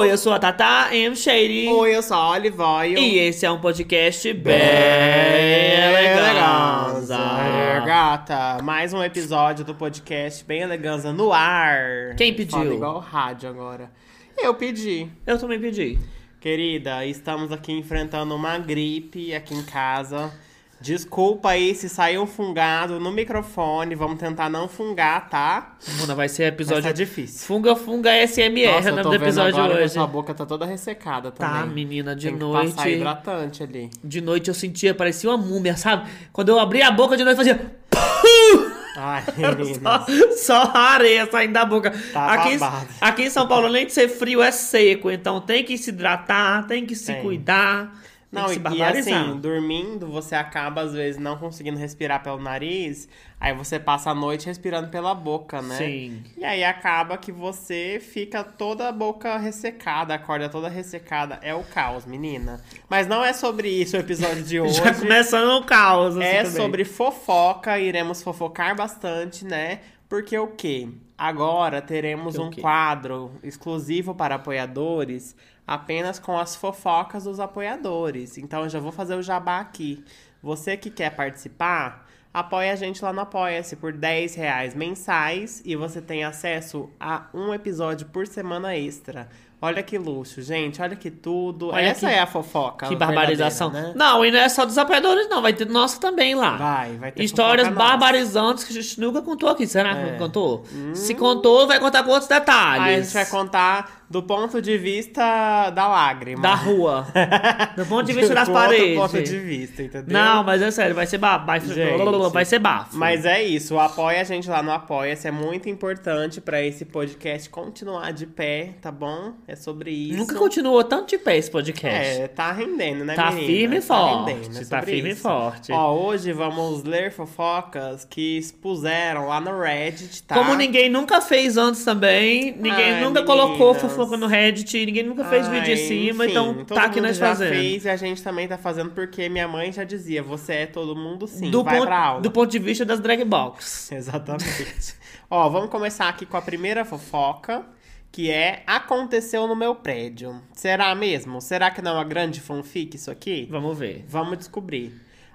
Oi, eu sou a Tata M. Shady. Oi, eu sou a Olivoio. E esse é um podcast bem eleganza. eleganza. Gata, mais um episódio do podcast Bem Eleganza no ar. Quem pediu? Fala igual rádio agora. Eu pedi. Eu também pedi. Querida, estamos aqui enfrentando uma gripe aqui em casa. Desculpa aí se saiu fungado no microfone. Vamos tentar não fungar, tá? Mano, vai ser episódio. Mas tá difícil. Funga Funga SMR, Nossa, é o nome do episódio agora que a hoje. sua boca tá toda ressecada também. Tá, menina, de Tem que noite. passar hidratante ali. De noite eu sentia, parecia uma múmia, sabe? Quando eu abria a boca de noite fazia. Ai. Só, só areia saindo da boca. Tá aqui, aqui em São Paulo, além de ser frio, é seco. Então tem que se hidratar, tem que se Tem. cuidar. Tem Não, e, e assim, dormindo, você acaba, às vezes, não conseguindo respirar pelo nariz. Aí você passa a noite respirando pela boca, né? Sim. E aí acaba que você fica toda a boca ressecada, acorda toda ressecada. É o caos, menina. Mas não é sobre isso o episódio de hoje. Já começando o caos. assim, É também. sobre fofoca, iremos fofocar bastante, né? Porque o quê? Agora teremos um quadro exclusivo para apoiadores, apenas com as fofocas dos apoiadores. Então eu já vou fazer o jabá aqui. Você que quer participar, apoia a gente lá no Apoia-se por 10 reais mensais e você tem acesso a um episódio por semana extra. Olha que luxo, gente. Olha que tudo. Olha Essa que- é a fofoca. Que barbarização. né? Não, e não é só dos apoiadores, não. Vai ter nossa também lá. Vai, vai ter Histórias nossa. barbarizantes que a gente nunca contou aqui. Será que É. contou? Se contou, vai contar com outros detalhes. Aí a gente vai contar do ponto de vista da lágrima. Da rua. Do ponto de vista das Do paredes. ponto de vista, entendeu? Não, mas é sério, vai ser bafo. Vai, Gente. vai ser bafo. Mas é isso, apoia a gente lá no Apoia-se, é muito importante pra esse podcast continuar de pé, tá bom? É sobre isso. Nunca continuou tanto de pé esse podcast. É, tá rendendo, né, Tá menina? firme e forte, rendendo, é tá firme e forte. Ó, hoje vamos ler fofocas que expuseram lá no Reddit, tá? Como ninguém nunca fez antes também, ninguém Ai, nunca colocou meninas. Fofoca no Reddit, ninguém nunca fez Ai, vídeo em cima, enfim, então tá aqui nós já fazendo. fez e a gente também tá fazendo porque minha mãe já dizia, você é todo mundo sim, do, vai ponto, pra aula. do ponto de vista das drag box. Exatamente. Ó, vamos começar aqui com a primeira fofoca, que é aconteceu no meu prédio. Será mesmo? Será que não é uma grande fanfic isso aqui? Vamos ver. Vamos descobrir.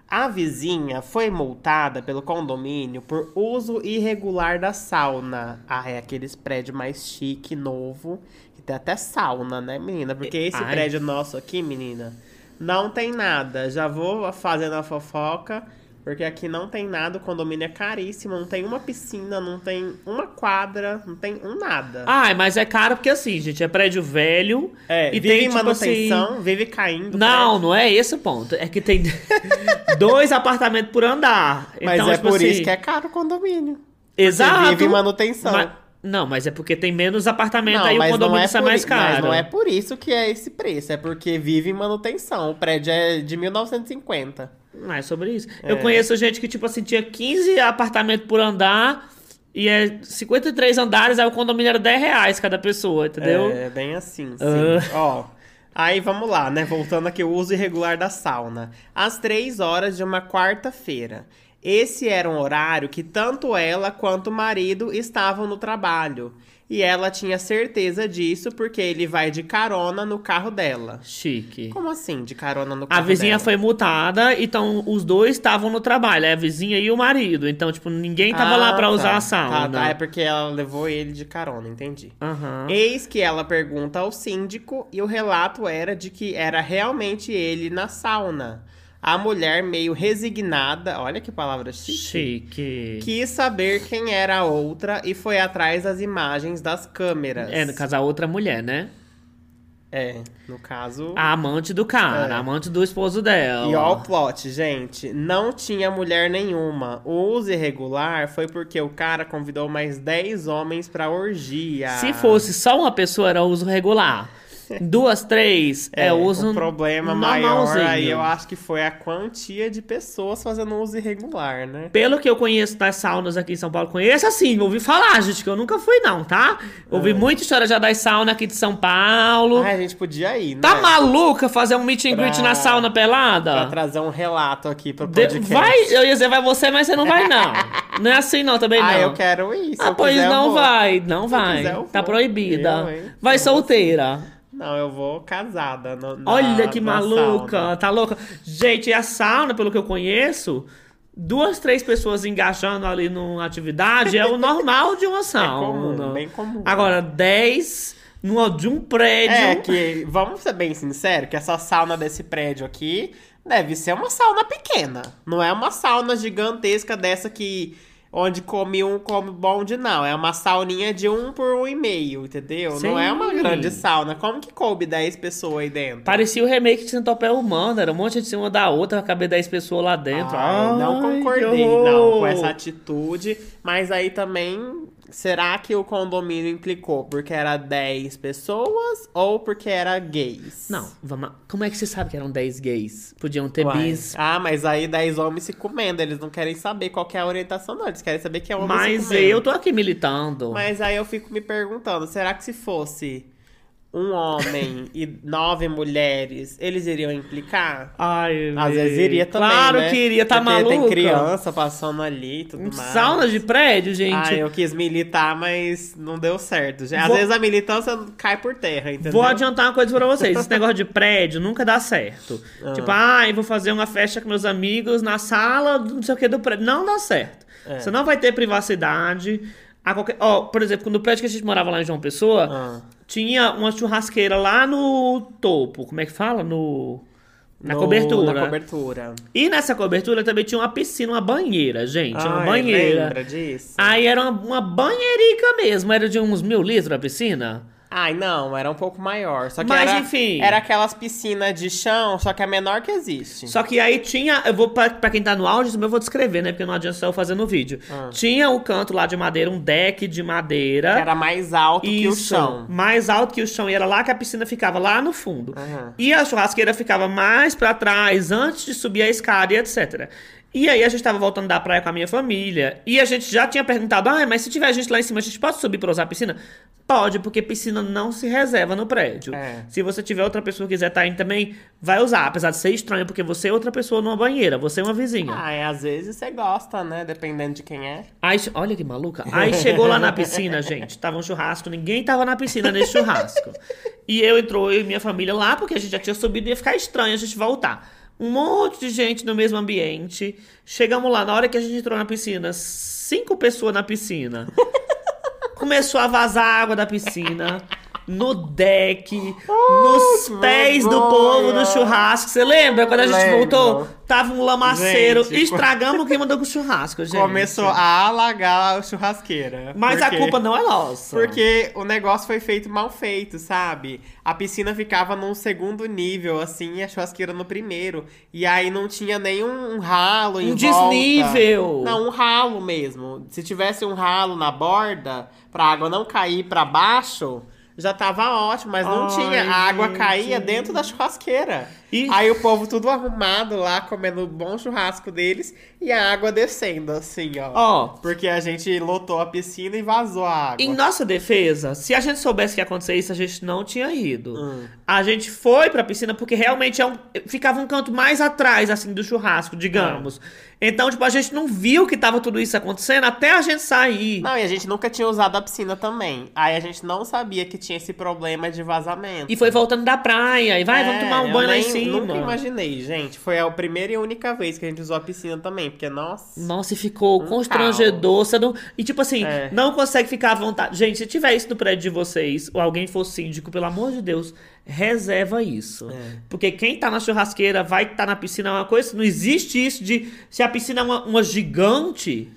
A vizinha foi multada pelo condomínio por uso irregular da sauna. Ah, é aqueles prédios mais chique, novo, tem até sauna, né, menina? Porque esse Ai. prédio nosso aqui, menina, não tem nada. Já vou fazendo a fofoca, porque aqui não tem nada, o condomínio é caríssimo, não tem uma piscina, não tem uma quadra, não tem um nada. Ai, mas é caro porque assim, gente, é prédio velho. é, e vive tem, em tipo manutenção, assim, vive caindo. Não, prédio. não é esse o ponto. É que tem dois apartamentos por andar. Mas então, é tipo por assim, isso que é caro o condomínio. Exato. vive manutenção. Mas- não, mas é porque tem menos apartamento, Não, aí o condomínio é sai por mais i- caro. Mas não é por isso que é esse preço, é porque vive em manutenção. O prédio é de 1950. Não é sobre isso. É. Eu conheço gente que, tipo assim, tinha 15 apartamentos por andar e é 53 andares, aí o condomínio era 10 reais cada pessoa, entendeu? É bem assim, sim. Ah. Ó, aí vamos lá, né? Voltando aqui, o uso irregular da sauna. Às três horas de uma quarta-feira. Esse era um horário que tanto ela quanto o marido estavam no trabalho. E ela tinha certeza disso porque ele vai de carona no carro dela. Chique. Como assim, de carona no A carro vizinha dela? foi multada, então os dois estavam no trabalho, é a vizinha e o marido. Então, tipo, ninguém tava lá pra Ah, usar tá. a sauna. Tá, tá, é porque ela levou ele de carona, entendi. Aham. Eis que ela pergunta ao síndico e o relato era de que era realmente ele na sauna. A mulher, meio resignada, olha que palavra chique, Chique. quis saber quem era a outra e foi atrás das imagens das câmeras. É, no caso, a outra mulher, né? É, no caso. A amante do cara, É. a amante do esposo dela. E ó o plot, gente. Não tinha mulher nenhuma. O uso irregular foi porque o cara convidou mais 10 homens pra orgia. Se fosse só uma pessoa, era uso regular. Duas, três, é, uso O problema maior aí eu acho que foi a quantia de pessoas fazendo uso irregular, né? Pelo que eu conheço das saunas aqui em São Paulo, conheço assim, ouvi falar, gente, que eu nunca fui não, tá? Ouvi muita história já das saunas aqui de São Paulo. Ai, a gente podia ir, né? tá maluca fazer um meet and greet Pra- na sauna pelada? Pra trazer um relato aqui pro De- podcast. vai, eu ia dizer vai você, mas você não vai não. Não é assim não, também não. Ah, eu quero ir. Ah, pois quiser, não vai, não vai. quiser, tá proibida. Eu, vai solteira. Não, eu vou casada. no- na- Olha que maluca, sauna. tá louca. Gente, a sauna, pelo que eu conheço, duas, três pessoas engajando ali numa atividade é o normal de uma É sauna. comum, bem comum. Agora, dez numa, de um prédio. É que, vamos ser bem sinceros, que essa sauna desse prédio aqui deve ser uma sauna pequena. Não é uma sauna gigantesca dessa que onde come um, come bonde, não. É uma sauninha de um por um e meio, entendeu? Não é uma Sim. grande sauna. Como que coube 10 pessoas aí dentro? Parecia o remake de Centopeia Humana, era um monte de cima da outra, caber 10 pessoas lá dentro. Ai, não Ai, concordei, que não, com essa atitude. Mas aí também, será que o condomínio implicou porque era 10 pessoas ou porque era gays? Não, vamos. Como é que você sabe que eram 10 gays? Podiam ter Uai. bis. Ah, mas aí 10 homens se comendo, eles não querem saber qual que é a orientação, não. Eles querem saber que é homem se Mas comendo. eu tô aqui militando. Mas aí eu fico me perguntando, será que se fosse um homem e nove mulheres, eles iriam implicar? Ai, Às vezes iria também, Claro né? que iria, tá Porque maluco. tem criança passando ali e tudo mais. Sauna de prédio, gente. Ah, eu quis militar, mas não deu certo. gente. Às Vou- vezes a militância cai por terra, entendeu? Vou adiantar uma coisa pra vocês. Esse negócio de prédio nunca dá certo. Tipo, ah, eu vou fazer uma festa com meus amigos na sala, do não sei o que do prédio. Não dá certo. É. Você não vai ter privacidade. A qualquer... Ó, por exemplo, no prédio que a gente morava lá em João Pessoa, Ah. tinha uma churrasqueira lá no topo. Como é que fala? No... Na No- cobertura. Na cobertura. E nessa cobertura também tinha uma piscina, uma banheira, gente. uma Ai, banheira. Lembra disso? Aí era uma, uma banheirica mesmo. Era de uns mil litros a piscina. Ai, não, era um pouco maior. Só que Mas, era, enfim. Era aquelas piscinas de chão, só que a menor que existe. Só que aí tinha, eu vou pra, pra quem tá no áudio, eu vou descrever, né? Porque não adianta só eu fazer no vídeo. Ah. Tinha o canto lá de madeira, um deck de madeira. Que era mais alto que o Isso, chão. mais alto que o chão. E era lá que a piscina ficava, lá no fundo. Aham. E a churrasqueira ficava mais pra trás, antes de subir a escada e etc. E aí a gente tava voltando da praia com a minha família. E a gente já tinha perguntado, ah, mas se tiver gente lá em cima, a gente pode subir pra usar a piscina? Pode, porque piscina não se reserva no prédio. É. Se você tiver outra pessoa que quiser estar indo também, vai usar. Apesar de ser estranho, porque você é outra pessoa numa banheira, você é uma vizinha. Ah, é, às vezes você gosta, né? Dependendo de quem é. Aí, olha que maluca. Aí chegou lá na piscina, gente. Tava um churrasco, ninguém tava na piscina nesse churrasco. E eu entrou, eu e minha família lá, porque a gente já tinha subido e ia ficar estranho a gente voltar. Um monte de gente no mesmo ambiente. Chegamos lá, na hora que a gente entrou na piscina, cinco pessoas na piscina. Começou a vazar água da piscina. No deck, nos que pés do povo do churrasco. Você lembra quando a gente Lembro. voltou? Tava um lamaceiro. Gente, Estragamos o clima do churrasco, gente. Começou a alagar a churrasqueira. Mas a Porque- culpa não é nossa. Porque o negócio foi feito mal feito, sabe? A piscina ficava num segundo nível, assim, e a churrasqueira no primeiro. E aí não tinha nenhum ralo em Um volta. desnível. Não, um ralo mesmo. Se tivesse um ralo na borda, pra água não cair pra baixo, já tava ótimo. Mas não Ai, tinha. A água gente. caía dentro da churrasqueira. E- Aí o povo tudo arrumado lá, comendo o bom churrasco deles. E a água descendo, assim, ó. Ó, Porque a gente lotou a piscina e vazou a água. em nossa defesa, se a gente soubesse que ia acontecer isso, a gente não tinha ido. Hum. A gente foi pra piscina porque realmente é um, ficava um canto mais atrás, assim, do churrasco, digamos. Então, tipo, a gente não viu que tava tudo isso acontecendo até a gente sair. Não, e a gente nunca tinha usado a piscina também. Aí a gente não sabia que tinha esse problema de vazamento. E foi voltando da praia, e vai, vamos É, tomar um banho lá em cima. Nunca imaginei, gente. Foi a primeira e única vez que a gente usou a piscina também. Porque, nossa. Nossa, e ficou Um constrangedor. Você não... E tipo assim, É. não consegue ficar à vontade. Gente, se tiver isso no prédio de vocês, ou alguém for síndico, pelo amor de Deus, reserva isso. É. Porque quem tá na churrasqueira vai estar na piscina é uma coisa. Não existe isso de. Se a piscina é uma, uma gigante.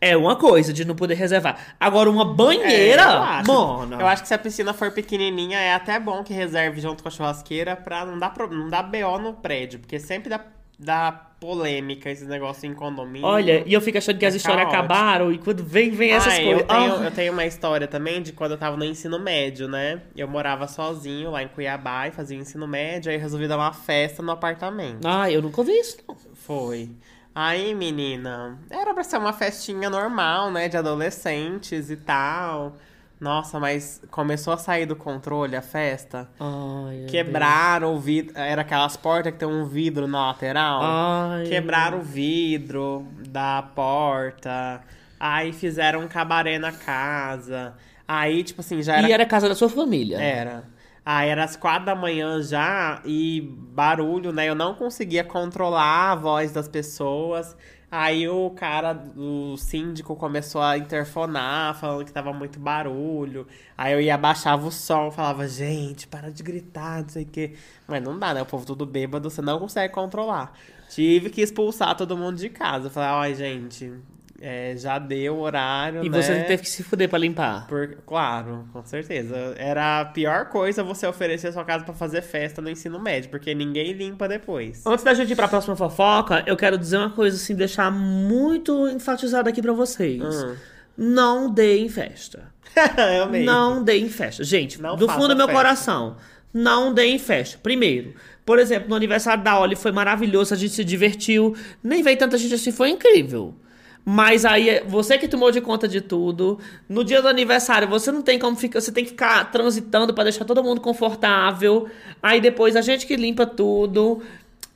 É uma coisa de não poder reservar. Agora, uma É, eu banheira, acho. mano. Eu acho que se a piscina for pequenininha, é até bom que reserve junto com a churrasqueira pra não dar, pro- não dar BO no prédio. Porque sempre dá, dá polêmica esses negócios em condomínio. Olha, e eu fico achando que as É histórias caótico. acabaram e quando vem, vem essas Ah, coisas. Eu tenho, Ah. eu tenho uma história também de quando eu tava no ensino médio, né? Eu morava sozinho lá em Cuiabá e fazia ensino médio, aí resolvi dar uma festa no apartamento. Ah, eu nunca ouvi isso, não. Foi. Aí, menina, era pra ser uma festinha normal, né? De adolescentes e tal. Nossa, mas começou a sair do controle a festa. Ai, Quebraram o vidro. Era aquelas portas que tem um vidro na lateral. Ai. Quebraram o vidro da porta. Aí fizeram um cabaré na casa. Aí, tipo assim, já era. E era a casa da sua família. Era. Aí era as quatro da manhã já e barulho, né? Eu não conseguia controlar a voz das pessoas. Aí o cara, o síndico começou a interfonar, falando que tava muito barulho. Aí eu ia abaixava o som, falava, gente, para de gritar, não sei o quê. Mas não dá, né? O povo tudo bêbado, você não consegue controlar. Tive que expulsar todo mundo de casa. Falei, ai, gente, é, já deu horário, E né? você teve que se fuder pra limpar. Por- claro, com certeza. Era a pior coisa você oferecer a sua casa pra fazer festa no ensino médio, porque ninguém limpa depois. Antes da gente ir pra próxima fofoca, eu quero dizer uma coisa assim, deixar muito enfatizado aqui pra vocês. Hum. Não deem festa. eu amei. Não deem festa. Gente, Não do fundo do meu festa. coração, não deem festa. Primeiro, por exemplo, no aniversário da Oli foi maravilhoso, a gente se divertiu. Nem veio tanta gente assim, foi incrível. Mas aí, você que tomou de conta de tudo, no dia do aniversário, você não tem como ficar, você tem que ficar transitando pra deixar todo mundo confortável. Aí depois a gente que limpa tudo.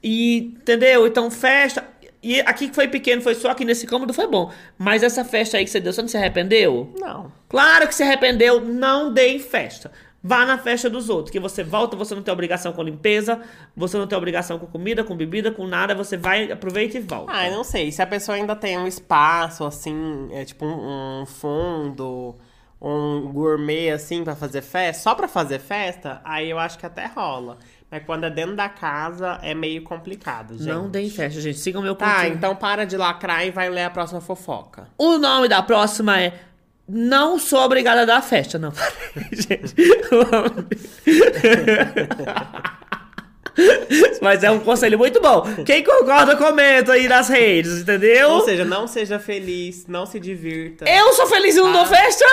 E, entendeu? Então, festa. E aqui que foi pequeno, foi só aqui nesse cômodo, foi bom. Mas essa festa aí que você deu, você não se arrependeu? Não. Claro que se arrependeu, não dê festa. Vá na festa dos outros, que você volta, você não tem obrigação com limpeza, você não tem obrigação com comida, com bebida, com nada, você vai, aproveita e volta. Ah, eu não sei. Se a pessoa ainda tem um espaço, assim, é tipo um, um fundo, um gourmet, assim, pra fazer festa, só pra fazer festa, aí eu acho que até rola. Mas quando é dentro da casa, é meio complicado, gente. Não deem festa, gente. Sigam meu Tá, pontinho. então para de lacrar e vai ler a próxima fofoca. O nome da próxima é Não Sou Obrigada a Dar Festa. Não, gente. Mas é um conselho muito bom. Quem concorda, comenta aí nas redes, entendeu? Ou seja, não seja feliz, não se divirta. Eu sou feliz e não dou Ah. festa?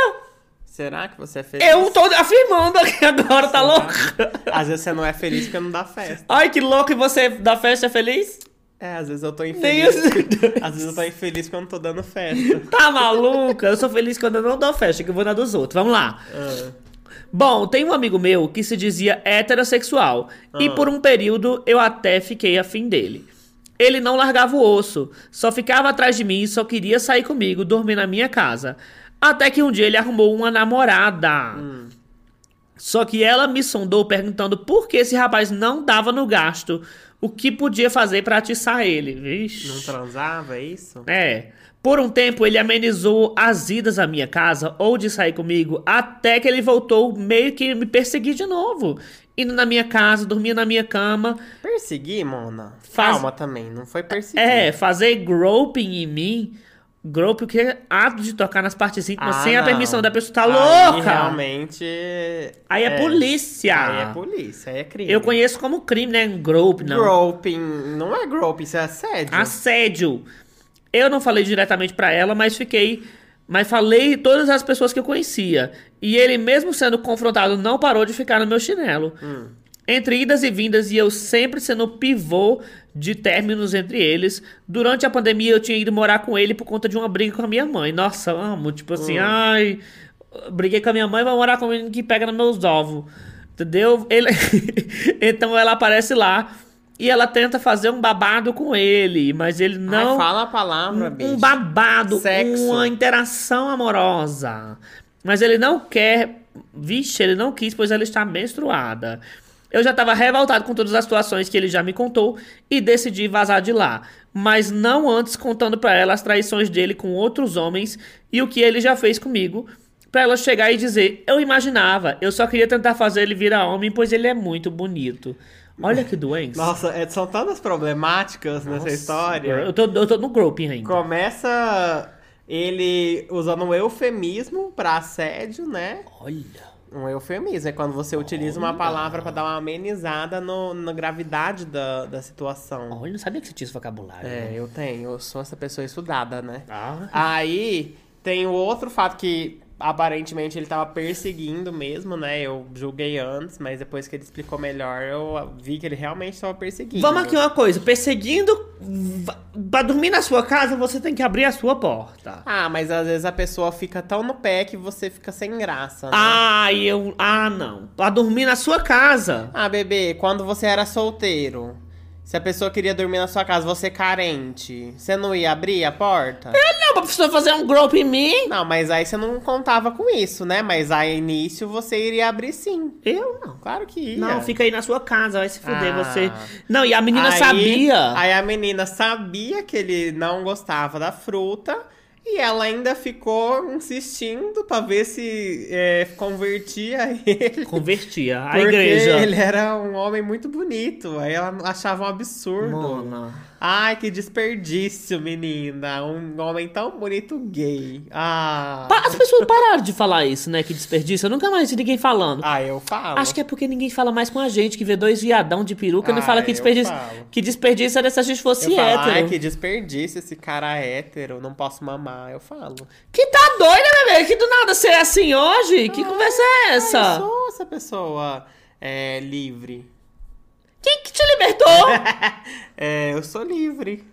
Será que você é feliz? Eu tô afirmando aqui agora, tá louco? Às vezes você não é feliz porque não dá festa. Ai, que louco, e você da festa é feliz? É, às vezes eu tô infeliz. Às vezes eu tô infeliz porque eu tô dando festa. Tá maluca? Eu sou feliz quando eu não dou festa, que eu vou na dos outros. Vamos lá. Ah. Bom, tem um amigo meu que se dizia heterossexual. E Ah. por um período eu até fiquei afim dele. Ele não largava o osso, só ficava atrás de mim e só queria sair comigo, dormir na minha casa. Até que um dia ele arrumou uma namorada. Só que ela me sondou perguntando por que esse rapaz não dava no gasto, o que podia fazer pra atiçar ele. Vixe. Não transava, é isso? É. Por um tempo ele amenizou as idas à minha casa ou de sair comigo, até que ele voltou meio que me perseguir de novo. Indo na minha casa, dormia na minha cama. Perseguir, Mona? Faz- Calma também, não foi perseguir. É, fazer groping em mim. Groping, o que é ato de tocar nas partes íntimas Ah, sem a não. permissão da pessoa. Tá Aí louca? realmente. Aí é, polícia. Aí é polícia, aí é crime. Eu conheço como crime, né? Grope, não. Groping. Não é groping, isso é assédio. Assédio. Eu não falei diretamente pra ela, mas fiquei. Mas falei todas as pessoas que eu conhecia. E ele, mesmo sendo confrontado, não parou de ficar no meu chinelo. Entre idas e vindas, e eu sempre sendo pivô de términos entre eles. Durante a pandemia, eu tinha ido morar com ele por conta de uma briga com a minha mãe. Nossa, amo. Tipo assim, ai. Briguei com a minha mãe, vai morar comigo que pega nos meus ovos. Entendeu? Ele... então ela aparece lá. E ela tenta fazer um babado com ele, mas ele não. Ai, fala a palavra, bicho. um babado, Sexo. uma interação amorosa. Mas ele não quer. Vixe, ele não quis, pois ela está menstruada. Eu já estava revoltado com todas as situações que ele já me contou e decidi vazar de lá. Mas não antes contando pra ela as traições dele com outros homens e o que ele já fez comigo. Pra ela chegar e dizer: Eu imaginava, eu só queria tentar fazer ele virar homem, pois ele é muito bonito. Olha que doença. Nossa, é- são tantas problemáticas nessa história. Eu tô, eu tô no groping ainda. Começa ele usando um eufemismo pra assédio, né? Olha. Um eufemismo é quando você utiliza uma palavra pra dar uma amenizada no- na gravidade da, da situação. Olha, não sabia que você tinha esse vocabulário. É, eu tenho, eu sou essa pessoa estudada, né? Ah. Aí tem o outro fato que aparentemente ele tava perseguindo mesmo, né? Eu julguei antes, mas depois que ele explicou melhor, eu vi que ele realmente tava perseguindo. Vamos aqui uma coisa, perseguindo pra dormir na sua casa, você tem que abrir a sua porta. Ah, mas às vezes a pessoa fica tão no pé que você fica sem graça. Né? Ah, eu, ah, não. Pra dormir na sua casa. Ah, bebê, quando você era solteiro Se a pessoa queria dormir na sua casa, você carente, você não ia abrir a porta? Não, pra pessoa fazer um grope em mim. Não, mas aí você não contava com isso, né? Mas aí início você iria abrir sim. Eu não. Claro que ia. Não, fica aí na sua casa, vai se fuder Ah. você. Não, e a menina Aí- sabia. Aí a menina sabia que ele não gostava da fruta e ela ainda ficou insistindo pra ver se é, convertia ele. Convertia a porque igreja. ele era um homem muito bonito. Aí ela achava um absurdo. Mona. Ai, que desperdício, menina. Um homem tão bonito gay. Ah. As pessoas pararam de falar isso, né? Que desperdício. Eu nunca mais vi ninguém falando. Ah, eu falo. Acho que é porque ninguém fala mais com a gente, que vê dois viadão de peruca e não Ah, fala que desperdício. falo. Que desperdício era se a gente fosse eu falo, hétero. Ai, que desperdício esse cara hétero. Não posso mamar. Eu falo. Que tá doida, bebê? Que do nada você é assim hoje? Que conversa é Ah, eu essa? sou essa pessoa é, livre. Quem que te libertou? É, eu sou livre.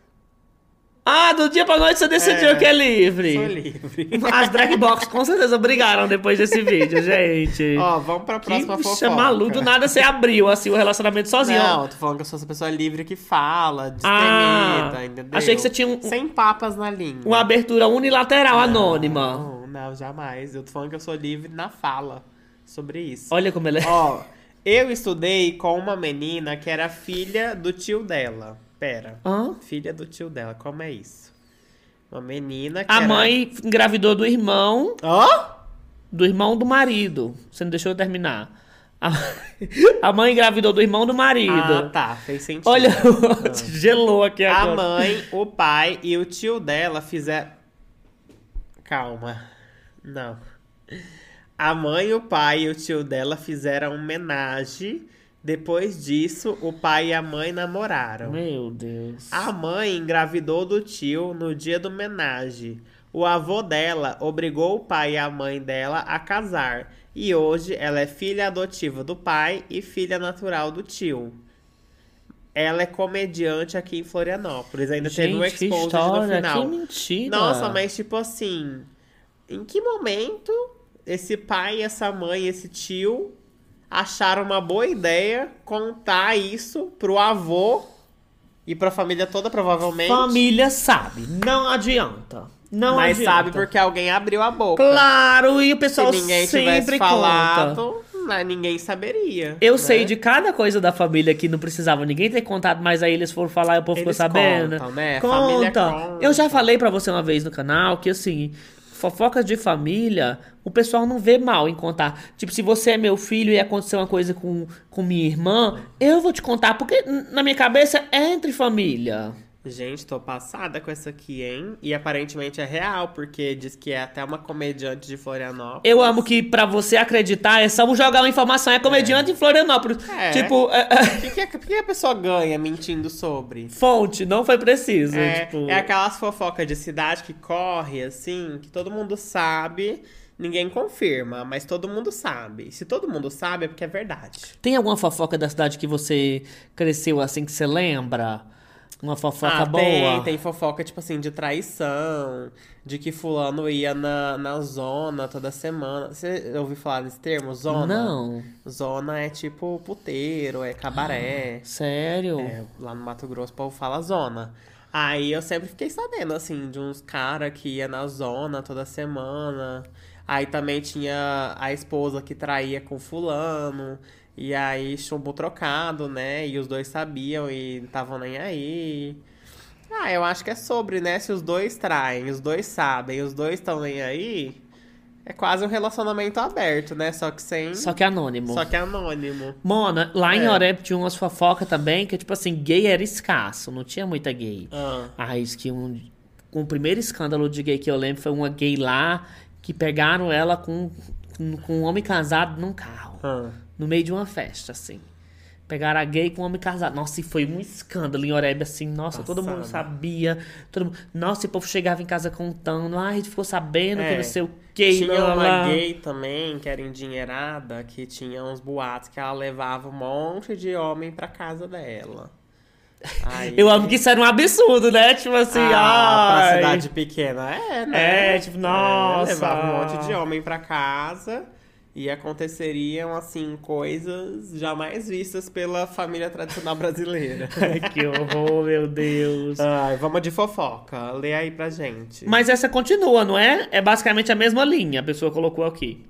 ah, do dia pra noite você decidiu É, que é livre. Sou livre. As drag box com certeza brigaram depois desse vídeo, gente. Ó, vamos pra próxima que fofoca. maluca. Do nada você abriu assim o relacionamento sozinho. Não, tô falando que eu sou essa pessoa livre que fala, Ah, destemida, entendeu? achei que você tinha um- Sem papas na língua. Uma abertura unilateral anônima. Não, não, jamais. Eu tô falando que eu sou livre na fala sobre isso. Olha como ela é. Ó, eu estudei com uma menina que era filha do tio dela. Pera. Hã? Filha do tio dela, como é isso? Uma menina que A era... mãe engravidou do irmão, Ó! do irmão do marido. Você não deixou eu terminar. A, a mãe engravidou do irmão do marido. Ah, tá. Fez sentido. Olha, gelou aqui A agora. mãe, o pai e o tio dela fizeram. Calma. Não. A mãe, o pai e o tio dela fizeram homenagem. Depois disso, o pai e a mãe namoraram. Meu Deus. A mãe engravidou do tio no dia do homenagem. O avô dela obrigou o pai e a mãe dela a casar. E hoje ela é filha adotiva do pai e filha natural do tio. Ela é comediante aqui em Florianópolis. Ainda teve um Gente, exposed no final. que mentira. Nossa, mas tipo assim, em que momento esse pai, essa mãe, esse tio acharam uma boa ideia contar isso pro avô e pra família toda, provavelmente? Família sabe, não adianta. Não mas adianta. sabe porque alguém abriu a boca. Claro, e o pessoal Se ninguém sempre tivesse conta. falado, né, ninguém saberia. Eu né? sei de cada coisa da família que não precisava ninguém ter contado, mas aí eles foram falar e o povo ficou Eles sabendo. contam, né? Conta. conta. Eu já falei pra você uma vez no canal que assim, fofocas de família, o pessoal não vê mal em contar. Tipo, se você é meu filho e acontecer uma coisa com, com minha irmã, eu vou te contar, porque na minha cabeça é entre família. Gente, tô passada com essa aqui, hein? E aparentemente é real, porque diz que é até uma comediante de Florianópolis. Eu amo que pra você acreditar é só jogar uma informação, é comediante em Florianópolis. É. Tipo, é- é- O que, que, que a pessoa ganha mentindo sobre? fonte, não foi preciso. É, tipo... é aquelas fofocas de cidade que corre, assim, que todo mundo sabe, ninguém confirma, mas todo mundo sabe. Se todo mundo sabe, é porque é verdade. Tem alguma fofoca da cidade que você cresceu assim que você lembra? Uma fofoca ah, boa? tem, tem fofoca, tipo assim, de traição, de que fulano ia na, na zona toda semana. Você ouviu falar desse termo? Zona? Não. Zona é tipo puteiro, é cabaré. Sério? É, lá no Mato Grosso o povo fala zona. Aí eu sempre fiquei sabendo, assim, de uns caras que ia na zona toda semana. Aí também tinha a esposa que traía com fulano. E aí chumbo trocado, né? E os dois sabiam e não estavam nem aí. Ah, eu acho que é sobre, né? Se os dois traem, os dois sabem, os dois estão nem aí. É quase um relacionamento aberto, né? Só que sem. Só que anônimo. Só que anônimo. Mona, lá em É. Oreb tinha umas fofocas também que, tipo assim, gay era escasso, não tinha muita gay. Ah. Aí diz que um, um primeiro escândalo de gay que eu lembro foi uma gay lá que pegaram ela com, com, um homem casado num carro. Ah. no meio de uma festa, assim. Pegaram a gay com um homem casado. Nossa, e foi um escândalo em Oreb, assim. Nossa, todo mundo sabia. Todo mundo... Nossa, e o povo chegava em casa contando. Ai, a gente ficou sabendo que É. não sei o quê. Tinha blá, uma gay também, que era endinheirada, que tinha uns boatos que ela levava um monte de homem pra casa dela. Eu amo que isso era um absurdo, né? Tipo assim, ah, pra ai. cidade pequena, é, né? É, tipo, nossa. levava um monte de homem pra casa. E aconteceriam, assim, coisas jamais vistas pela família tradicional brasileira. Ai, que horror, meu Deus. Ai, vamos de fofoca. Lê aí pra gente. Mas essa continua, não é? É basicamente a mesma linha, a pessoa colocou aqui.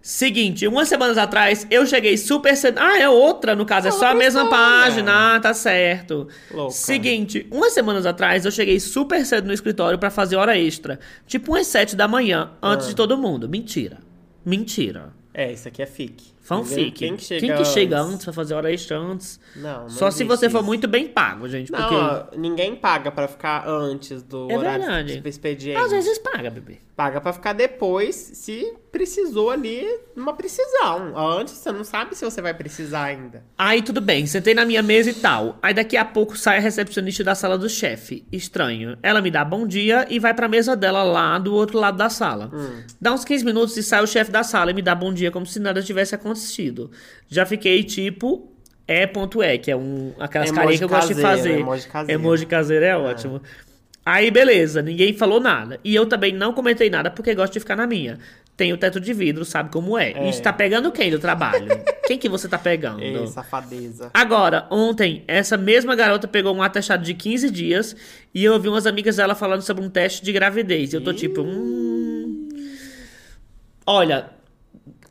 Seguinte, umas semanas atrás eu cheguei super cedo. Ah, é outra, no caso, é só a mesma página. Ah, tá certo. Louca. Seguinte, umas semanas atrás eu cheguei super cedo no escritório pra fazer hora extra. Tipo umas sete da manhã, antes Ah. de todo mundo. Mentira. Mentira. É, isso aqui é fic. Fanfic. Quem que chega, Quem que chega antes pra fazer hora extra antes? Não, não Só se você for isso. muito bem pago, gente. Não, Porque ninguém paga pra ficar antes do É horário verdade. de expediente. às vezes paga, bebê. Paga pra ficar depois, se precisou ali, numa precisão. Antes, você não sabe se você vai precisar ainda. Aí tudo bem, sentei na minha mesa e tal. Aí daqui a pouco sai a recepcionista da sala do chefe. Estranho. Ela me dá bom dia e vai pra mesa dela lá do outro lado da sala. Hum. Dá uns 15 minutos e sai o chefe da sala e me dá bom dia como se nada tivesse acontecido. Já fiquei tipo é.é, que é um aquelas carinhas que eu gosto de fazer. emoji caseiro. Emoji caseiro é ótimo. Aí beleza, ninguém falou nada. E eu também não comentei nada porque gosto de ficar na minha. Tem o teto de vidro, sabe como é. É. E está pegando quem do trabalho? quem que você tá pegando? Ei, safadeza. Agora, ontem, essa mesma garota pegou um atestado de 15 dias e eu ouvi umas amigas dela falando sobre um teste de gravidez. E eu tô tipo, hum. Olha,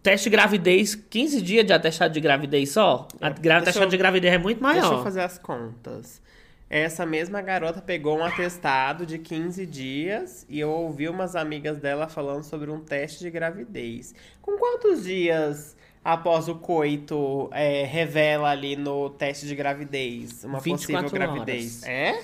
teste de gravidez, 15 dias de atestado de gravidez só? Gra- deixa atestado eu- de gravidez é muito maior. Deixa eu fazer as contas. Essa mesma garota pegou um atestado de 15 dias e eu ouvi umas amigas dela falando sobre um teste de gravidez. Com quantos dias após o coito é, revela ali no teste de gravidez uma 24 possível gravidez? É?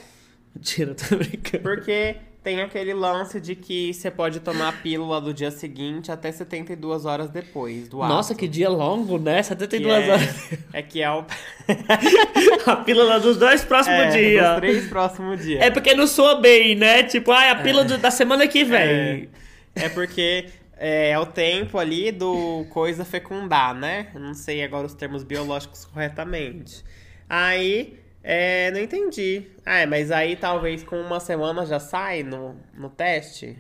Mentira, tô brincando. Porque tem aquele lance de que você pode tomar a pílula do dia seguinte até 72 horas depois do ato. Nossa, que dia longo, né? Que 72 é, horas. é que é o A pílula dos dois próximos é, dias. dos três próximos dias. É porque não soa bem, né? Tipo, ai, a pílula do- da semana que vem. É, é porque é, é o tempo ali do coisa fecundar, né? Eu não sei agora os termos biológicos corretamente. Aí, é, não entendi. Ah, é, mas aí talvez com uma semana já sai no, no teste?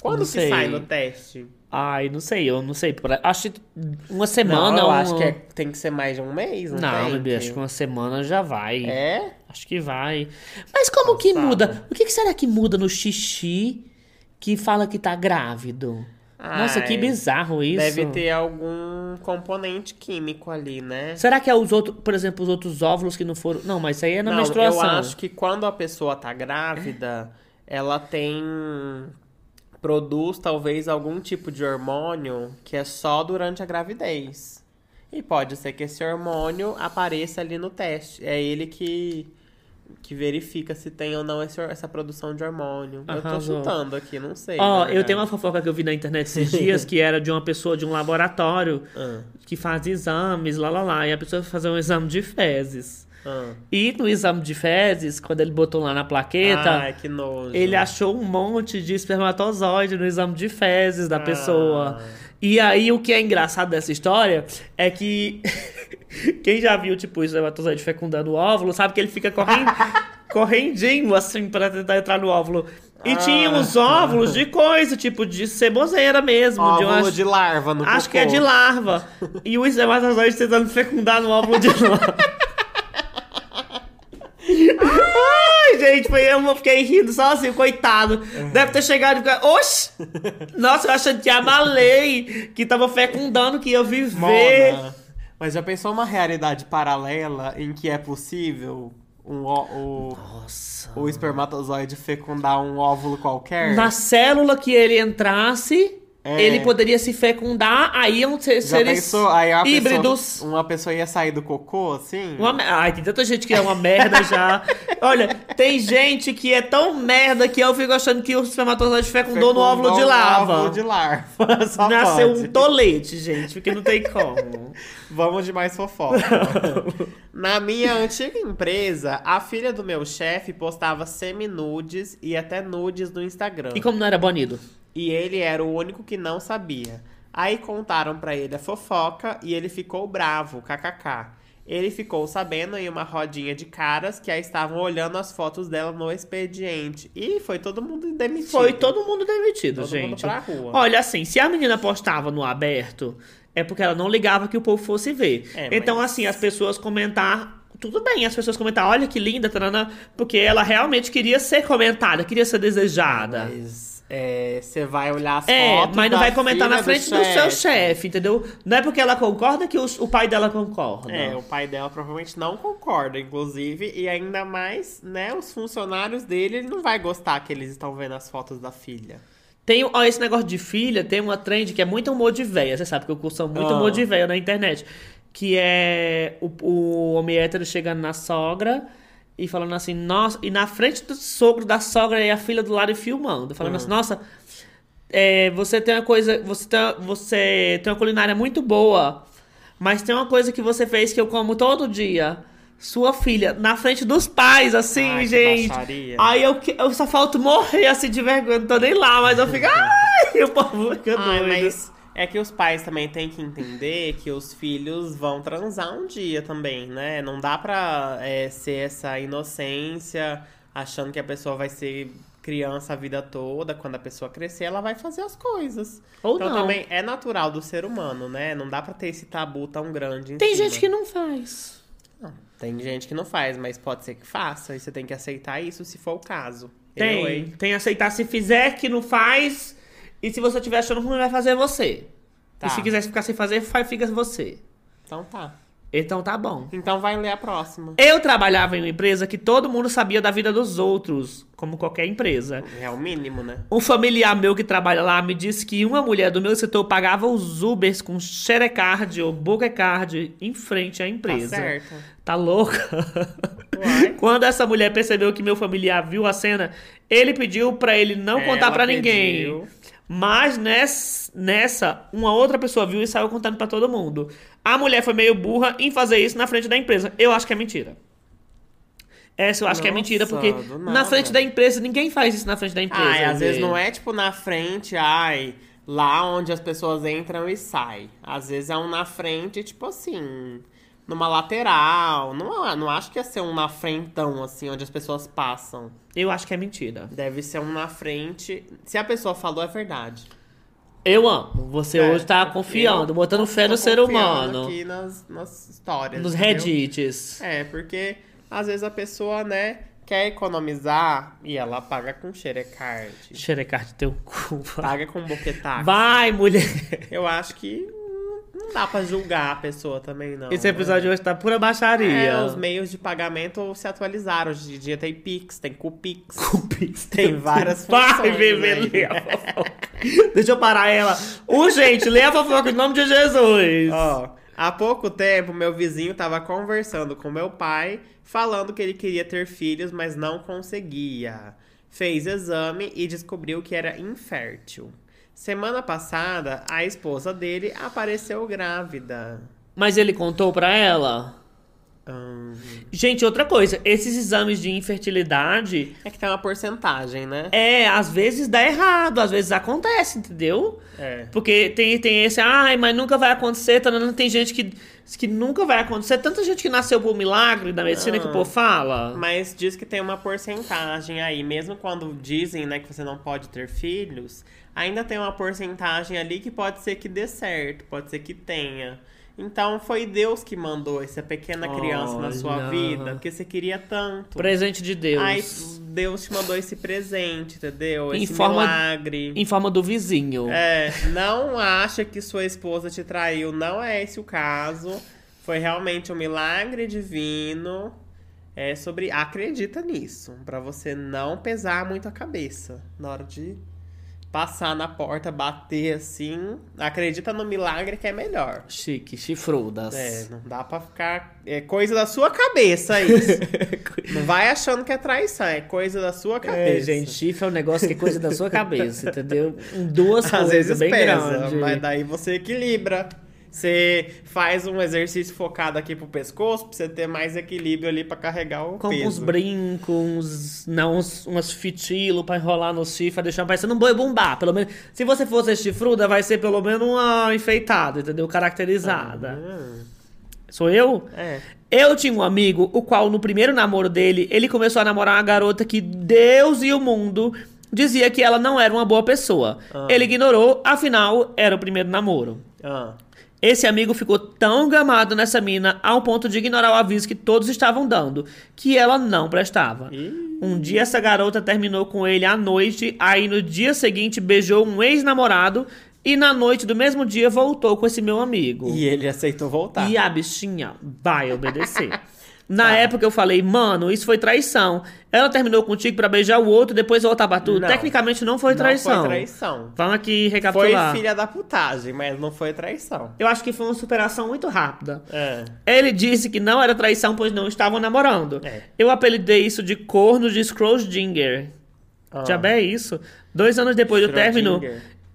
Quando Não que sei. sai no teste? Ai, não sei, eu não sei. Acho que uma semana. não, eu um- acho que é- tem que ser mais de um mês, não, Não, bebê, acho que uma semana já vai. É? Acho que vai. Mas como que Passado. muda? O que, que será que muda no xixi que fala que tá grávido? Nossa, que bizarro isso. Deve ter algum componente químico ali, né? Será que é os outros, por exemplo, os outros óvulos que não foram. Não, mas isso aí é na Não, menstruação. eu acho que quando a pessoa tá grávida, ela tem. produz talvez algum tipo de hormônio que é só durante a gravidez. E pode ser que esse hormônio apareça ali no teste. É ele que, que verifica se tem ou não esse essa produção de hormônio. Eu tô Arrasou. chutando aqui, não sei. Ó, na eu tenho uma fofoca que eu vi na internet esses dias que era de uma pessoa de um laboratório Ah, que faz exames, lá lá lá, e a pessoa fazer um exame de fezes. ah. E no exame de fezes, quando ele botou lá na plaqueta, Ai, que nojo. ele achou um monte de espermatozoide no exame de fezes da Ah. pessoa. E aí, o que é engraçado dessa história é que quem já viu, tipo, o espermatozoide fecundando o óvulo, sabe que ele fica correndo, correndinho, assim, pra tentar entrar no óvulo. E Ah. tinha uns óvulos de coisa, tipo, de ceboseira mesmo. de Óvulo uma... de larva no Acho que é cocô. de larva. E o espermatozoide tentando fecundar no óvulo de larva. Ai, gente, foi eu fiquei rindo sozinho, coitado. Deve ter chegado e ficado. Oxi! Nossa, eu achando que amalei, que tava fecundando, que ia viver. Mona, mas já pensou uma realidade paralela em que é possível um, ó- o, Nossa. o espermatozoide fecundar um óvulo qualquer? Na célula que ele entrasse, É. ele poderia se fecundar, aí iam ser Já seres pensou? Aí uma híbridos. Pessoa, uma pessoa ia sair do cocô, assim? Uma Ai, tem tanta gente que é uma merda já. Olha, tem gente que é tão merda que eu fico achando que o espermatozoide fecundou, no óvulo de Fecundou um larva. óvulo de larva. Só Nasceu pode. um tolete, gente, porque não tem como. Vamos de mais fofoca. Na minha antiga empresa, a filha do meu chefe postava semi-nudes e até nudes no Instagram. E como não era banido? E ele era o único que não sabia. Aí contaram pra ele a fofoca e ele ficou bravo, kkk. Ele ficou sabendo em uma rodinha de caras que aí estavam olhando as fotos dela no expediente. E foi todo mundo demitido. Foi todo mundo demitido, Todo gente. mundo pra rua. Olha, assim, se a menina postava no aberto, é porque ela não ligava que o povo fosse ver. É, então, mas- assim, as pessoas comentar. Tudo bem, as pessoas comentar, olha que linda, tarana, porque ela realmente queria ser comentada, queria ser desejada. Mas é, você vai olhar as É, fotos. mas não vai comentar na frente do, seu chefe, entendeu? Não é porque ela concorda que os- o pai dela concorda. É, o pai dela provavelmente não concorda, inclusive, e ainda mais, né, os funcionários dele, ele não vai gostar que eles estão vendo as fotos da filha. Tem, ó, esse negócio de filha, tem uma trend que é muito humor de véia. Você sabe que eu curso muito Ah. humor de véia na internet. Que é o, o homem hétero chegando na sogra e falando assim, nossa, e na frente do sogro da sogra e a filha do lado e filmando. Falando Ah. assim, nossa, é, você tem uma coisa, você tem, você tem uma culinária muito boa, mas tem uma coisa que você fez que eu como todo dia. Sua filha, na frente dos pais, assim, Ai, gente. baixaria. Aí eu, eu só falto morrer assim de vergonha, não tô nem lá, mas eu fico. Ai, o povo fica Ai, doido. mas é que os pais também têm que entender que os filhos vão transar um dia também, né? Não dá pra é, ser essa inocência achando que a pessoa vai ser criança a vida toda. Quando a pessoa crescer, ela vai fazer as coisas. Ou então não. também é natural do ser humano, né? Não dá pra ter esse tabu tão grande. em Tem cima. gente que não faz. Não, tem gente que não faz, mas pode ser que faça. E você tem que aceitar isso se for o caso. Eu, Tem. hein? Tem aceitar se fizer, que não faz. E se você estiver achando ruim, vai fazer você. Tá. E se quiser ficar sem fazer, faz, fica você. Então tá. Então tá bom. Então vai ler a próxima. Eu trabalhava em uma empresa que todo mundo sabia da vida dos outros, como qualquer empresa. É o mínimo, né? Um familiar meu que trabalha lá me disse que uma mulher do meu setor pagava os Ubers com Xerecard ou Bookercard em frente à empresa. Tá certo. Tá louca? Uai. Quando essa mulher percebeu que meu familiar viu a cena, ele pediu pra ele não contar Ela pra ninguém. Mas ness- nessa, uma outra pessoa viu e saiu contando pra todo mundo. A mulher foi meio burra em fazer isso na frente da empresa. Eu acho que é mentira. Essa eu acho que é Nossa, mentira, porque na frente da empresa, ninguém faz isso na frente da empresa. Ai, às vezes não é tipo na frente, ai, lá onde as pessoas entram e saem. Às vezes é um na frente, tipo assim, numa lateral. Não, não acho que ia ser um na frentão, assim, onde as pessoas passam. Eu acho que é mentira. Deve ser um na frente. Se a pessoa falou, é verdade. Eu amo. Você É, hoje tá confiando, botando fé no ser humano. aqui nas, nas histórias. Nos entendeu? reddits. É, porque às vezes a pessoa, né, quer economizar e ela paga com xerecard. Xerecard teu cu. Paga com boquetax. Vai, mulher. Eu acho que não- dá pra julgar a pessoa também, não. Esse episódio hoje tá pura baixaria. É, os meios de pagamento se atualizaram. Hoje em dia tem Pix, tem Cupix. Cupix. Tem várias Vai, funções bebê, lê a fofoca. Deixa eu parar ela. Urgente, lê a fofoca em nome de Jesus. Ó, há pouco tempo, meu vizinho tava conversando com meu pai, falando que ele queria ter filhos, mas não conseguia. Fez exame e descobriu que era infértil. Semana passada, a esposa dele apareceu grávida. Mas ele contou pra ela? Hum, Gente, outra coisa. Esses exames de infertilidade, é que tem uma porcentagem, né? é, às vezes dá errado, às vezes acontece, entendeu? É. Porque tem, tem esse, ai, mas nunca vai acontecer, tá, não tem gente que, que nunca vai acontecer. Tanta gente que nasceu por milagre da medicina que o povo fala. Mas diz que tem uma porcentagem aí, mesmo quando dizem, né, que você não pode ter filhos, ainda tem uma porcentagem ali que pode ser que dê certo, pode ser que tenha. Então foi Deus que mandou essa pequena criança na sua Olha. vida, porque você queria tanto. Presente de Deus. Aí Deus te mandou esse presente, entendeu? Em Esse forma- milagre. Em forma do vizinho. É, não acha que sua esposa te traiu, não é esse o caso. Foi realmente um milagre divino. É sobre. Acredita nisso. Pra você não pesar muito a cabeça na hora de passar na porta, bater assim. Acredita no milagre que é melhor. Chique, chifrudas. É, não dá pra ficar. É coisa da sua cabeça isso. não vai achando que é traição, é coisa da sua cabeça. É, gente, chifre é um negócio que é coisa da sua cabeça, entendeu? Duas Às coisas vezes bem pesa, grandes. mas daí você equilibra. Você faz um exercício focado aqui pro pescoço pra você ter mais equilíbrio ali pra carregar o Compra uns peso. brincos, uns, não, uns, umas fitilos pra enrolar no chifre, deixar parecendo um boi bumbá. Pelo menos, se você fosse chifruda, vai ser pelo menos uma enfeitada, entendeu? Caracterizada. Hum, Sou eu? é. Eu tinha um amigo, o qual no primeiro namoro dele, ele começou a namorar uma garota que Deus e o mundo dizia que ela não era uma boa pessoa. Ah. Ele ignorou, afinal, era o primeiro namoro. Ah. Esse amigo ficou tão gamado nessa mina ao ponto de ignorar o aviso que todos estavam dando, que ela não prestava. Ih. Um dia essa garota terminou com ele à noite, aí no dia seguinte beijou um ex-namorado e na noite do mesmo dia voltou com esse meu amigo. E ele aceitou voltar. E a bichinha vai obedecer. Na Tá. época eu falei, mano, isso foi traição. Ela terminou contigo pra beijar o outro, depois voltar pra tudo. Não. Tecnicamente não foi traição. Não foi traição. Vamos aqui Foi recapitular. filha da putagem, mas não foi traição. Eu acho que foi uma superação muito rápida. É. Ele disse que não era traição, pois não estavam namorando. É. Eu apelidei isso de corno de Scrooge Ah. Já é isso. Dois anos depois do término.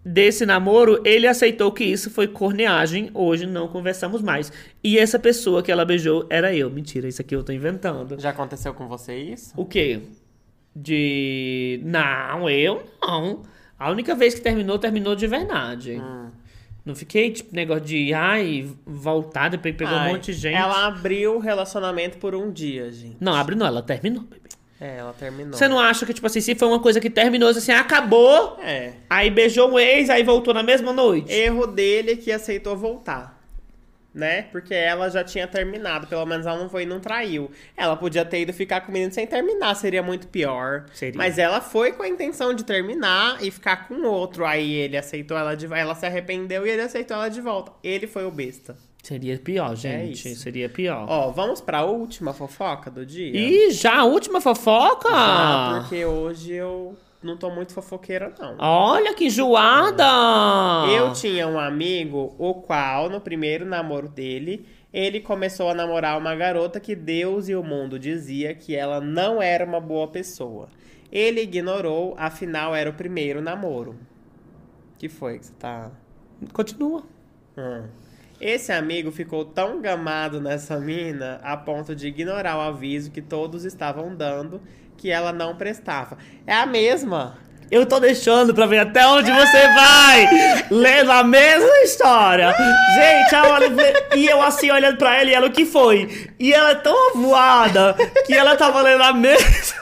Desse namoro, ele aceitou que isso foi corneagem. Hoje não conversamos mais. E essa pessoa que ela beijou era eu. Mentira, isso aqui eu tô inventando. Já aconteceu com você isso? O quê? De. Não, eu não. A única vez que terminou, terminou de verdade. Hum. Não fiquei, tipo, negócio de, ai, voltar, depois pegou um Ai, monte de gente. Ela abriu o relacionamento por um dia, gente. Não, abre não, ela terminou, bebê. É, ela terminou. Você não acha que, tipo assim, se foi uma coisa que terminou, assim, acabou, É. aí beijou um ex, aí voltou na mesma noite? Erro dele que aceitou voltar. Né? Porque ela já tinha terminado. Pelo menos ela não foi e não traiu. Ela podia ter ido ficar com o menino sem terminar, seria muito pior. Seria. Mas ela foi com a intenção de terminar e ficar com outro. Aí ele aceitou ela de Ela se arrependeu e ele aceitou ela de volta. Ele foi o besta. Seria pior, gente. É. Seria pior. Ó, vamos pra última fofoca do dia? Ih, já a última fofoca? Ah, porque hoje eu não tô muito fofoqueira, não. Olha que enjoada! Eu tinha um amigo, o qual, no primeiro namoro dele, ele começou a namorar uma garota que Deus e o mundo dizia que ela não era uma boa pessoa. Ele ignorou, afinal era o primeiro namoro. Que foi que você tá. Continua. Hum. Esse amigo ficou tão gamado nessa mina a ponto de ignorar o aviso que todos estavam dando que ela não prestava. É a mesma. Eu tô deixando pra ver até onde você vai lendo a mesma história. Gente, a. E eu assim olhando pra ela e ela, o que foi? E ela é tão voada que ela tava lendo a mesma...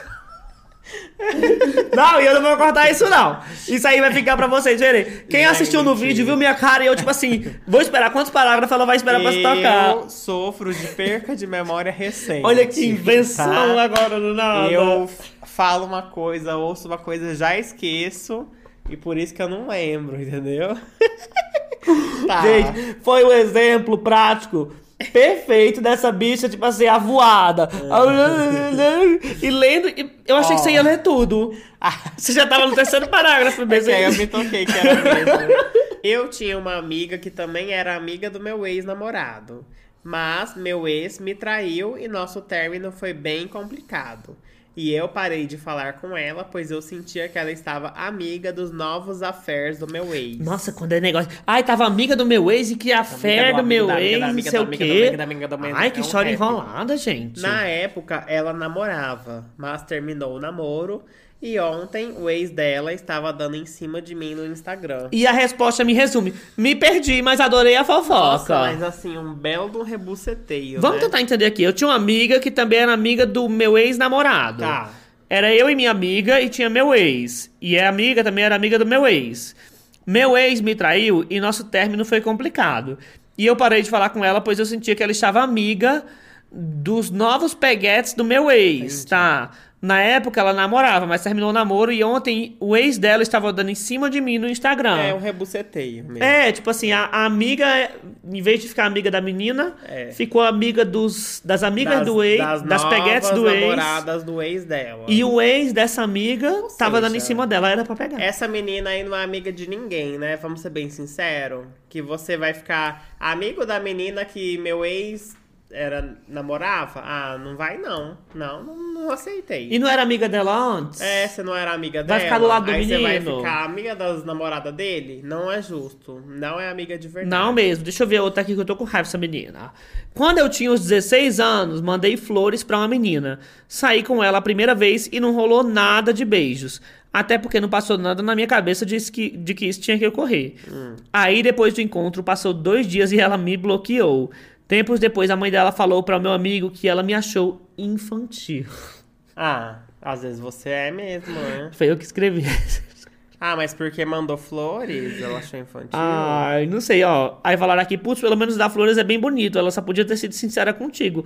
Não, e eu não vou cortar isso não. Isso aí vai ficar pra vocês verem. Quem assistiu no vídeo viu minha cara e eu tipo assim, vou esperar quantos parágrafos ela vai esperar pra se tocar. Eu sofro de perca de memória recente. Olha que invenção tá? agora do nada. Eu falo uma coisa, ouço uma coisa, já esqueço. E por isso que eu não lembro, entendeu? tá. Gente, foi o exemplo prático perfeito dessa bicha, tipo assim, avoada. E lendo, e eu achei que você ia ler tudo. Você já tava no terceiro parágrafo, É mesmo. aí eu me toquei que era mesmo. Eu tinha uma amiga que também era amiga do meu ex-namorado. Mas meu ex me traiu e nosso término foi bem complicado. E eu parei de falar com ela, pois eu sentia que ela estava amiga dos novos affairs do meu ex. Nossa, quando é negócio. Ai, tava amiga do meu ex e que a fé do meu da ex, não amiga sei o quê. Ai, que é história rap. enrolada, gente. Na época, ela namorava, mas terminou o namoro. E ontem, o ex dela estava dando em cima de mim no Instagram. E a resposta me resume. Me perdi, mas adorei a fofoca. Nossa, mas assim, um belo um rebuceteio, Vamos né? tentar entender aqui. Eu tinha uma amiga que também era amiga do meu ex-namorado. Tá. Era eu e minha amiga e tinha meu ex. E a amiga também era amiga do meu ex. Meu ex me traiu e nosso término foi complicado. E eu parei de falar com ela, pois eu sentia que ela estava amiga dos novos peguetes do meu ex, tá? Na época ela namorava, mas terminou o namoro e ontem o ex dela estava dando em cima de mim no Instagram. É um rebuceteio mesmo. É, tipo assim, a, a amiga, em vez de ficar amiga da menina, É. ficou amiga dos, das amigas do ex, das, peguetes do ex. namoradas do ex dela. E o ex dessa amiga tava seja, dando em cima dela, era pra pegar. Essa menina aí não é amiga de ninguém, né? Vamos ser bem sinceros. Que você vai ficar amigo da menina que meu ex era namorava? Ah, não vai não. Não, não, não aceitei. E não era amiga dela antes? É, você não era amiga Vai dela. ficar do lado do aí você vai menino. ficar amiga das namoradas dele? Não é justo. Não é amiga de verdade. Não mesmo. Deixa eu ver outra aqui que eu tô com raiva dessa menina. Quando eu tinha uns 16 anos, mandei flores pra uma menina. Saí com ela a primeira vez e não rolou nada de beijos. Até porque não passou nada na minha cabeça de que, de que isso tinha que ocorrer. Aí, depois do encontro, passou dois dias e ela me bloqueou. Tempos depois, a mãe dela falou para o meu amigo que ela me achou infantil. Ah, às vezes você é mesmo, né? Foi eu que escrevi. Ah, mas porque mandou flores, ela achou infantil. Ai, não sei, ó. Aí falaram aqui, putz, pelo menos dar flores é bem bonito. Ela só podia ter sido sincera contigo.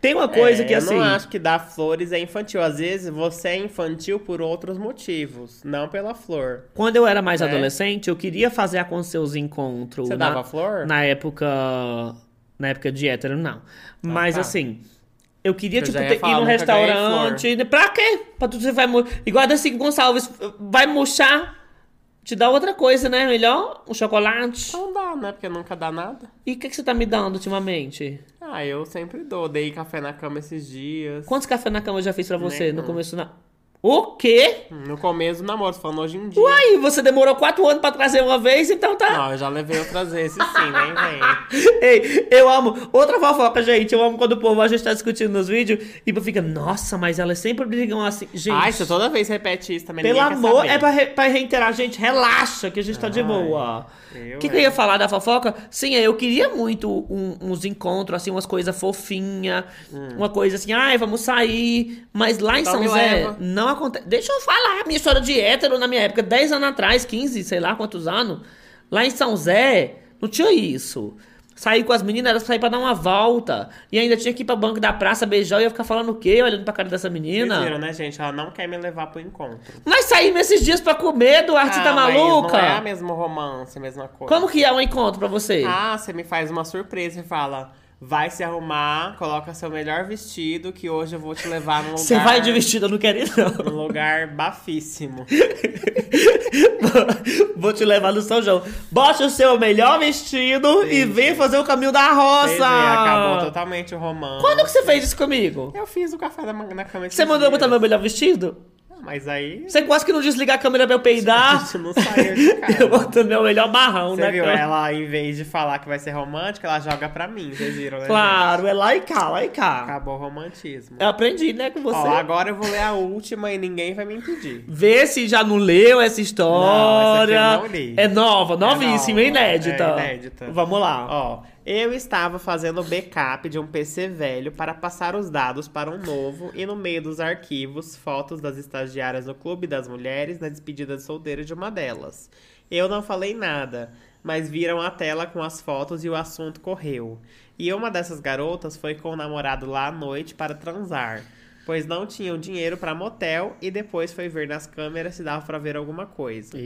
Tem uma coisa É, que assim. Eu não acho que dar flores é infantil. Às vezes você é infantil por outros motivos, não pela flor. Quando eu era mais Né? adolescente, eu queria fazer acontecer os encontros. Você na, dava flor? Na época. Na época de hétero, não. Mas tá. assim. Eu queria, Eu tipo, ter, falar, ir no ganhei restaurante. Pra quê? Pra tu você vai. Igual Cinco Gonçalves. Vai murchar. Te dá outra coisa, né? Melhor um chocolate. Não dá, né? Porque nunca dá nada. E o que, que você tá me dando ultimamente? Ah, eu sempre dou. Dei café na cama esses dias. Quantos cafés na cama eu já fiz pra você no Nenhum. começo na. O quê? No começo do namoro, falando hoje em dia. Uai, você demorou quatro anos pra trazer uma vez, então tá. Não, eu já levei outras vezes, sim, nem vem. Ei, eu amo. Outra fofoca, gente. Eu amo quando o povo a gente tá discutindo nos vídeos e fica, nossa, mas elas sempre brigam assim. Gente, Ai, você toda vez repete isso também. pelo amor, é pra, re- pra reiterar, gente. Relaxa, que a gente tá de Ai, boa. O que, que eu é. ia falar da fofoca? Sim, eu queria muito um- uns encontros, assim, umas coisas fofinhas, uma coisa assim, ai, vamos sair. Mas lá em Hum. Então São Zé, leva. não acontece. Deixa eu falar a minha história de hétero na minha época, 10 anos atrás, 15, sei lá quantos anos. Lá em São Zé, não tinha isso. Sair com as meninas era sair pra dar uma volta. E ainda tinha que ir pra banco da praça beijar. Eu ia ficar falando o quê? Olhando pra cara dessa menina. viram, né, gente? Ela não quer me levar pro encontro. Nós saímos esses dias pra comer, Duarte, tá Ah, mas maluca? Não é mesmo romance, a mesma coisa. Como que é um encontro pra você? Ah, você me faz uma surpresa e fala: vai se arrumar, coloca seu melhor vestido, que hoje eu vou te levar num lugar. Você vai de vestido, eu não quero ir, não. Num lugar bafíssimo. Vou te levar no São João. Bote o seu melhor vestido e Sim. vem fazer o caminho da roça. veem, acabou totalmente o romance. Quando que você fez isso comigo? Eu fiz o café da manhã na cama Você mandou eu botar meu melhor vestido? Mas aí. Você quase que não desliga a câmera pra eu peidar. gente não saiu de casa. Eu botando meu melhor marrão, Você né? viu? cara? Ela, em vez de falar que vai ser romântica, ela joga pra mim. Vocês viram, né? Claro, é lá e cá, lá e gente? cá. Acabou o romantismo. Eu aprendi, né, com você. Ó, agora eu vou ler a última e ninguém vai me impedir. Vê se já não leu essa história. Não, essa aqui eu não li. É nova, novíssima, nova, inédita. é inédita. Vamos lá. Ó, eu estava fazendo backup de um PC velho para passar os dados para um novo e no meio dos arquivos, fotos das estagiárias no Clube das Mulheres na despedida de solteira de uma delas. Eu não falei nada, mas viram a tela com as fotos e o assunto correu. E uma dessas garotas foi com o namorado lá à noite para transar, pois não tinham dinheiro para motel e depois foi ver nas câmeras se dava para ver alguma coisa.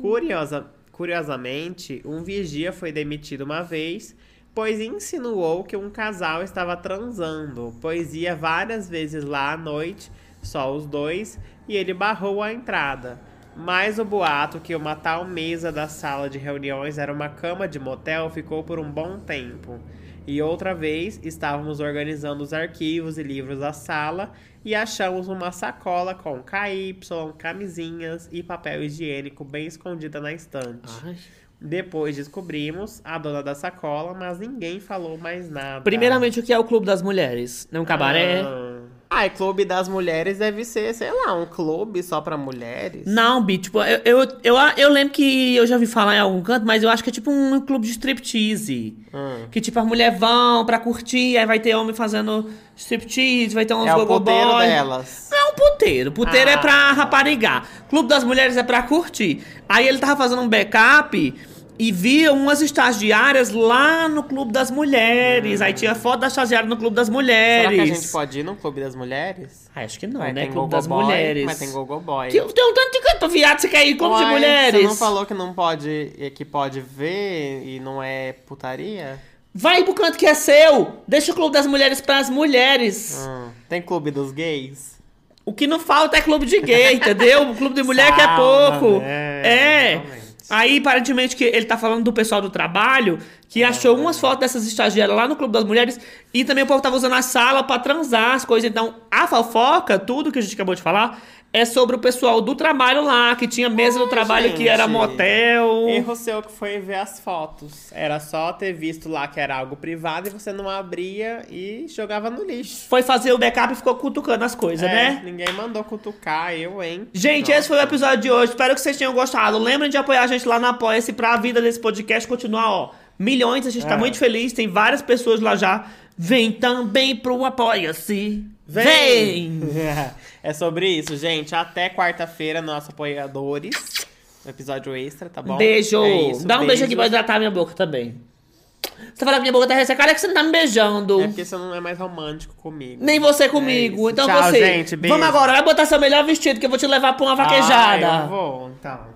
Curiosa, curiosamente, um vigia foi demitido uma vez, pois insinuou que um casal estava transando, pois ia várias vezes lá à noite, só os dois, e ele barrou a entrada. Mas o boato que uma tal mesa da sala de reuniões era uma cama de motel ficou por um bom tempo. E outra vez estávamos organizando os arquivos e livros da sala e achamos uma sacola com KY, camisinhas e papel higiênico bem escondida na estante. Ai. Depois descobrimos a dona da sacola, mas ninguém falou mais nada. Primeiramente, o que é o Clube das Mulheres? É um cabaré? Ah, ah, clube das mulheres deve ser, sei lá, um clube só pra mulheres. Não, Bi, tipo, eu, eu, eu, eu lembro que eu já ouvi falar em algum canto, mas eu acho que é tipo um clube de striptease. Hum. Que tipo, as mulheres vão pra curtir, aí vai ter homem fazendo striptease, vai ter uns É o gogo puteiro boy. delas. Não é um puteiro. Puteiro Ah. é pra raparigar. Clube das Mulheres é pra curtir. Aí ele tava fazendo um backup e via umas estagiárias lá no Clube das Mulheres. Aí tinha foto da estagiária no Clube das Mulheres. Hum. Será que a gente pode ir no clube das mulheres? Ah, acho que não, Mas né? tem Clube das boy, Mulheres. Mas tem gogo boy. Que, tem um tanto de canto viado, você quer ir Clube de Uai, Mulheres? Você não falou que não pode, que pode ver e não é putaria? Vai pro canto que é seu. Deixa o Clube das Mulheres pras mulheres. Hum. Tem clube dos gays? O que não falta é clube de gay, entendeu? O clube de mulher que é pouco. né? É. Realmente. Aí, aparentemente, que ele tá falando do pessoal do trabalho, que achou umas fotos dessas estagiárias lá no Clube das Mulheres e também o povo tava usando a sala pra transar as coisas. Então, a fofoca, tudo que a gente acabou de falar, é sobre o pessoal do trabalho lá, que tinha mesa do trabalho que era gente. motel. Erro seu que foi ver as fotos. Era só ter visto lá que era algo privado e você não abria e jogava no lixo. Foi fazer o backup e ficou cutucando as coisas, É, né? Ninguém mandou cutucar, eu, hein? Gente, esse foi o episódio de hoje. Espero que vocês tenham gostado. Lembrem de apoiar a gente lá no Apoia-se pra vida desse podcast continuar, ó. Milhões, a gente tá É. muito feliz. Tem várias pessoas lá já. Vem também pro Apoia-se. Vem! é sobre isso, gente. Até quarta-feira, nossos apoiadores. Episódio extra, tá bom? Beijo. É isso, Dá um beijo aqui pra hidratar minha boca também. Você fala que minha boca tá ressecada, é que você não tá me beijando. É porque você não é mais romântico comigo. Nem você comigo. isso. então Tchau, você. gente. Beijo. Vamos agora, vai botar seu melhor vestido que eu vou te levar pra uma vaquejada. Ah, eu vou, então.